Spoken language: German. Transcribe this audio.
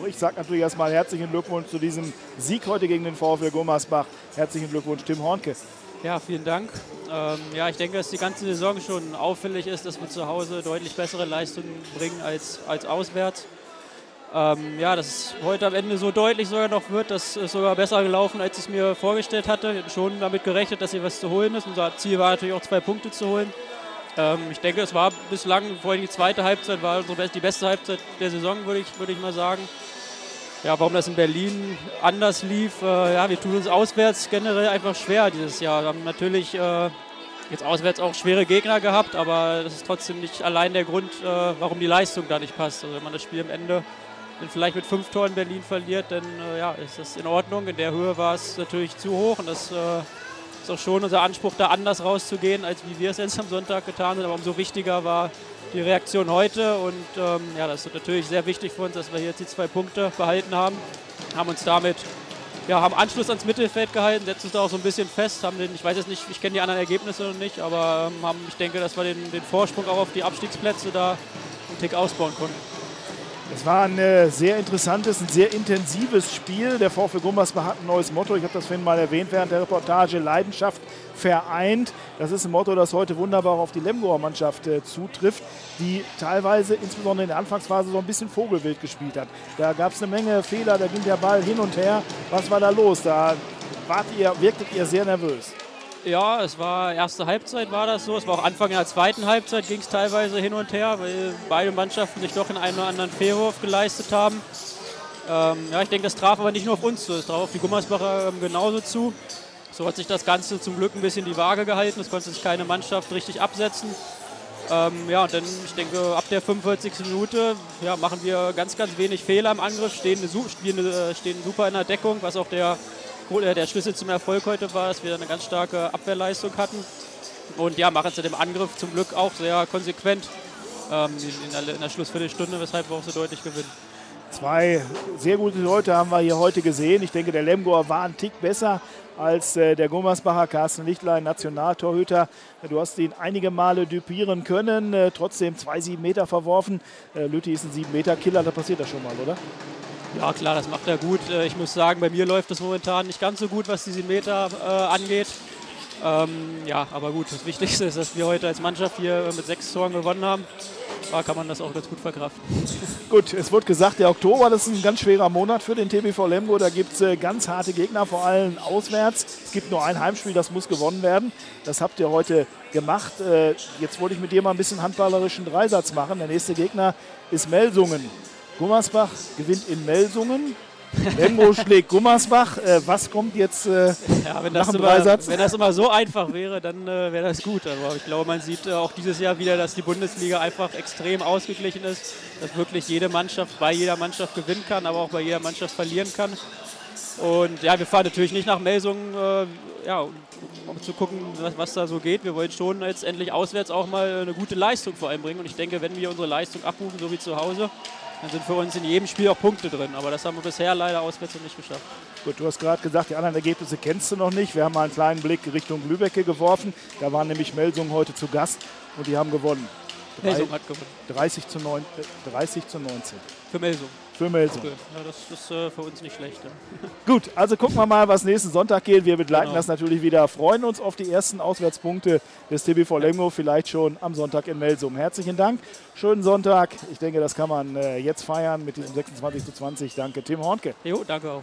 auch ich sage natürlich erstmal herzlichen Glückwunsch zu diesem Sieg heute gegen den VfL Gummersbach. Herzlichen Glückwunsch, Tim Hornke. Ja, vielen Dank. Ähm, ja, ich denke, dass die ganze Saison schon auffällig ist, dass wir zu Hause deutlich bessere Leistungen bringen als, als auswärts. Ähm, ja, dass es heute am Ende so deutlich sogar noch wird, dass es sogar besser gelaufen, als ich es mir vorgestellt hatte. Ich hatte schon damit gerechnet, dass hier was zu holen ist. Unser Ziel war natürlich auch zwei Punkte zu holen. Ähm, ich denke, es war bislang, vor allem die zweite Halbzeit, war die beste Halbzeit der Saison, würde ich, würde ich mal sagen. Ja, warum das in Berlin anders lief, äh, ja, wir tun uns auswärts generell einfach schwer dieses Jahr. Wir haben natürlich äh, jetzt auswärts auch schwere Gegner gehabt, aber das ist trotzdem nicht allein der Grund, äh, warum die Leistung da nicht passt. Also wenn man das Spiel am Ende vielleicht mit fünf Toren Berlin verliert, dann äh, ja, ist das in Ordnung. In der Höhe war es natürlich zu hoch und das auch schon unser Anspruch, da anders rauszugehen, als wie wir es jetzt am Sonntag getan haben. Aber umso wichtiger war die Reaktion heute. Und ähm, ja, das ist natürlich sehr wichtig für uns, dass wir jetzt die zwei Punkte behalten haben. Haben uns damit, ja, haben Anschluss ans Mittelfeld gehalten, setzen uns da auch so ein bisschen fest. Haben den, ich weiß jetzt nicht, ich kenne die anderen Ergebnisse noch nicht, aber ähm, haben, ich denke, dass wir den, den Vorsprung auch auf die Abstiegsplätze da einen Tick ausbauen konnten. Es war ein äh, sehr interessantes, ein sehr intensives Spiel. Der VfL Gummersbach hat ein neues Motto. Ich habe das vorhin mal erwähnt während der Reportage. Leidenschaft vereint. Das ist ein Motto, das heute wunderbar auf die Lemgoer Mannschaft äh, zutrifft, die teilweise, insbesondere in der Anfangsphase, so ein bisschen Vogelwild gespielt hat. Da gab es eine Menge Fehler, da ging der Ball hin und her. Was war da los? Da wart ihr, wirktet ihr sehr nervös. Ja, es war erste Halbzeit war das so. Es war auch Anfang der zweiten Halbzeit ging es teilweise hin und her, weil beide Mannschaften sich doch in einen oder anderen Fehlwurf geleistet haben. Ähm, ja, ich denke, das traf aber nicht nur auf uns zu, es traf auf die Gummersbacher ähm, genauso zu. So hat sich das Ganze zum Glück ein bisschen die Waage gehalten. Es konnte sich keine Mannschaft richtig absetzen. Ähm, ja, und dann, ich denke, ab der 45. Minute ja, machen wir ganz, ganz wenig Fehler im Angriff, stehen, äh, stehen super in der Deckung, was auch der der Schlüssel zum Erfolg heute war, dass wir eine ganz starke Abwehrleistung hatten. Und ja, machen sie dem Angriff zum Glück auch sehr konsequent ähm, in, der, in der Schlussviertelstunde, weshalb wir auch so deutlich gewinnen. Zwei sehr gute Leute haben wir hier heute gesehen. Ich denke, der Lemgoer war ein Tick besser als äh, der Gummersbacher Carsten Lichtlein, Nationaltorhüter. Du hast ihn einige Male dupieren können, äh, trotzdem zwei sieben Meter verworfen. Äh, Lütti ist ein sieben Meter Killer, da passiert das schon mal, oder? Ja, klar, das macht er gut. Äh, ich muss sagen, bei mir läuft es momentan nicht ganz so gut, was diese Meter äh, angeht. Ähm, ja, aber gut, das Wichtigste ist, dass wir heute als Mannschaft hier mit sechs Toren gewonnen haben. Da kann man das auch ganz gut verkraften. Gut, es wird gesagt, der Oktober, das ist ein ganz schwerer Monat für den TBV Lemgo. Da gibt es äh, ganz harte Gegner, vor allem auswärts. Es gibt nur ein Heimspiel, das muss gewonnen werden. Das habt ihr heute gemacht. Äh, jetzt wollte ich mit dir mal ein bisschen handballerischen Dreisatz machen. Der nächste Gegner ist Melsungen. Gummersbach gewinnt in Melsungen. Lemgo schlägt Gummersbach. Äh, was kommt jetzt äh, ja, wenn nach dem immer, Dreisatz? Wenn das immer so einfach wäre, dann äh, wäre das gut. Aber ich glaube, man sieht äh, auch dieses Jahr wieder, dass die Bundesliga einfach extrem ausgeglichen ist. Dass wirklich jede Mannschaft bei jeder Mannschaft gewinnen kann, aber auch bei jeder Mannschaft verlieren kann. Und ja, wir fahren natürlich nicht nach Melsungen, äh, ja, um zu gucken, was, was, da so geht. Wir wollen schon jetzt endlich auswärts auch mal eine gute Leistung vor allem bringen. Und ich denke, wenn wir unsere Leistung abrufen, so wie zu Hause, dann sind für uns in jedem Spiel auch Punkte drin. Aber das haben wir bisher leider auswärts noch nicht geschafft. Gut, du hast gerade gesagt, die anderen Ergebnisse kennst du noch nicht. Wir haben mal einen kleinen Blick Richtung Lübecke geworfen. Da waren nämlich Melsungen heute zu Gast und die haben gewonnen. Melsung hat gewonnen. 30 zu, 9, 30 zu 19. Für Melsung. Für Melsung. Okay. Ja, das ist äh, für uns nicht schlecht. Ja. Gut, also gucken wir mal, was nächsten Sonntag geht. Wir begleiten genau. das natürlich wieder. Freuen uns auf die ersten Auswärtspunkte des TBV Lemgo, vielleicht schon am Sonntag in Melsung. Herzlichen Dank. Schönen Sonntag. Ich denke, das kann man äh, jetzt feiern mit diesem 26 zu 20. Danke, Tim Hornke. Jo, danke auch.